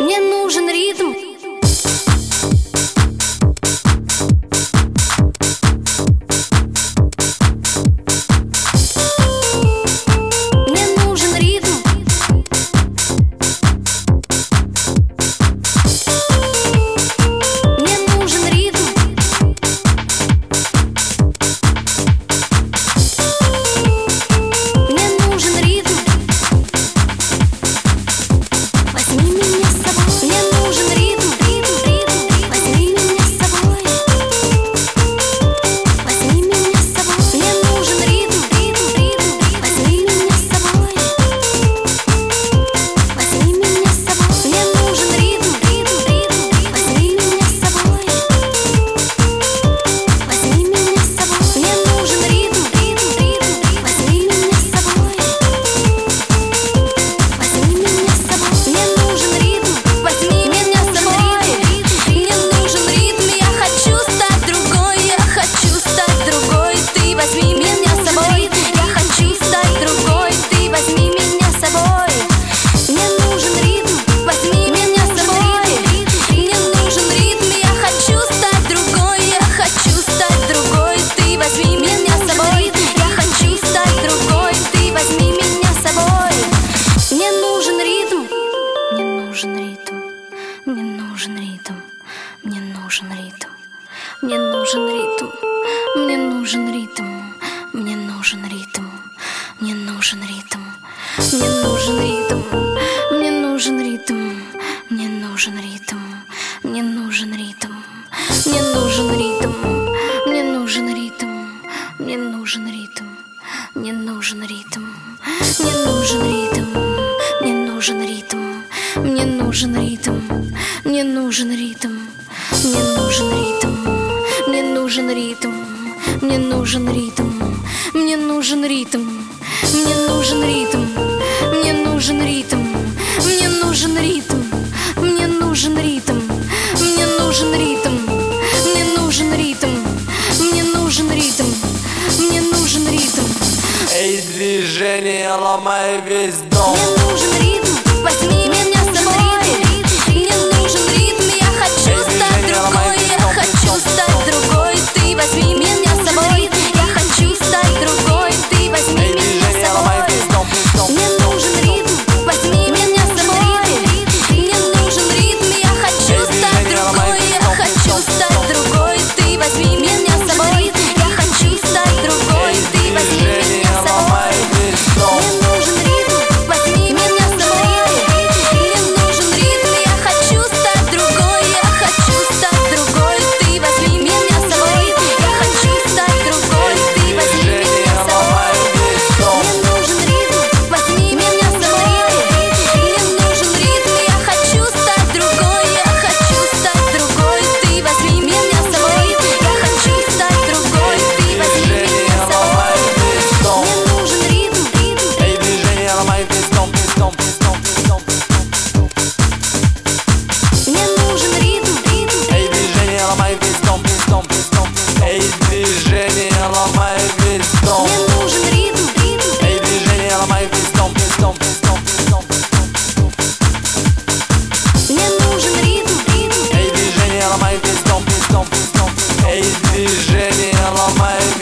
Мне нужен ритм нужен ритм Мне нужен ритм Мне нужен ритм Мне нужен ритм Мне нужен ритм Мне нужен ритм Мне нужен ритм Мне нужен ритм Мне нужен ритм Мне нужен ритм Мне нужен ритм Мне нужен ритм Мне нужен ритм Мне нужен ритм Мне нужен ритм Мне нужен ритм Мне нужен ритм Мне нужен ритм Мне нужен ритм Мне нужен ритм Мне нужен ритм Мне нужен ритм Мне нужен ритм Мне нужен ритм Мне нужен ритм Мне нужен ритм Мне нужен ритм Мне нужен ритм Мне нужен ритм Мне нужен ритм Мне нужен ритм Эй, движение, ломай весь дом Мне самое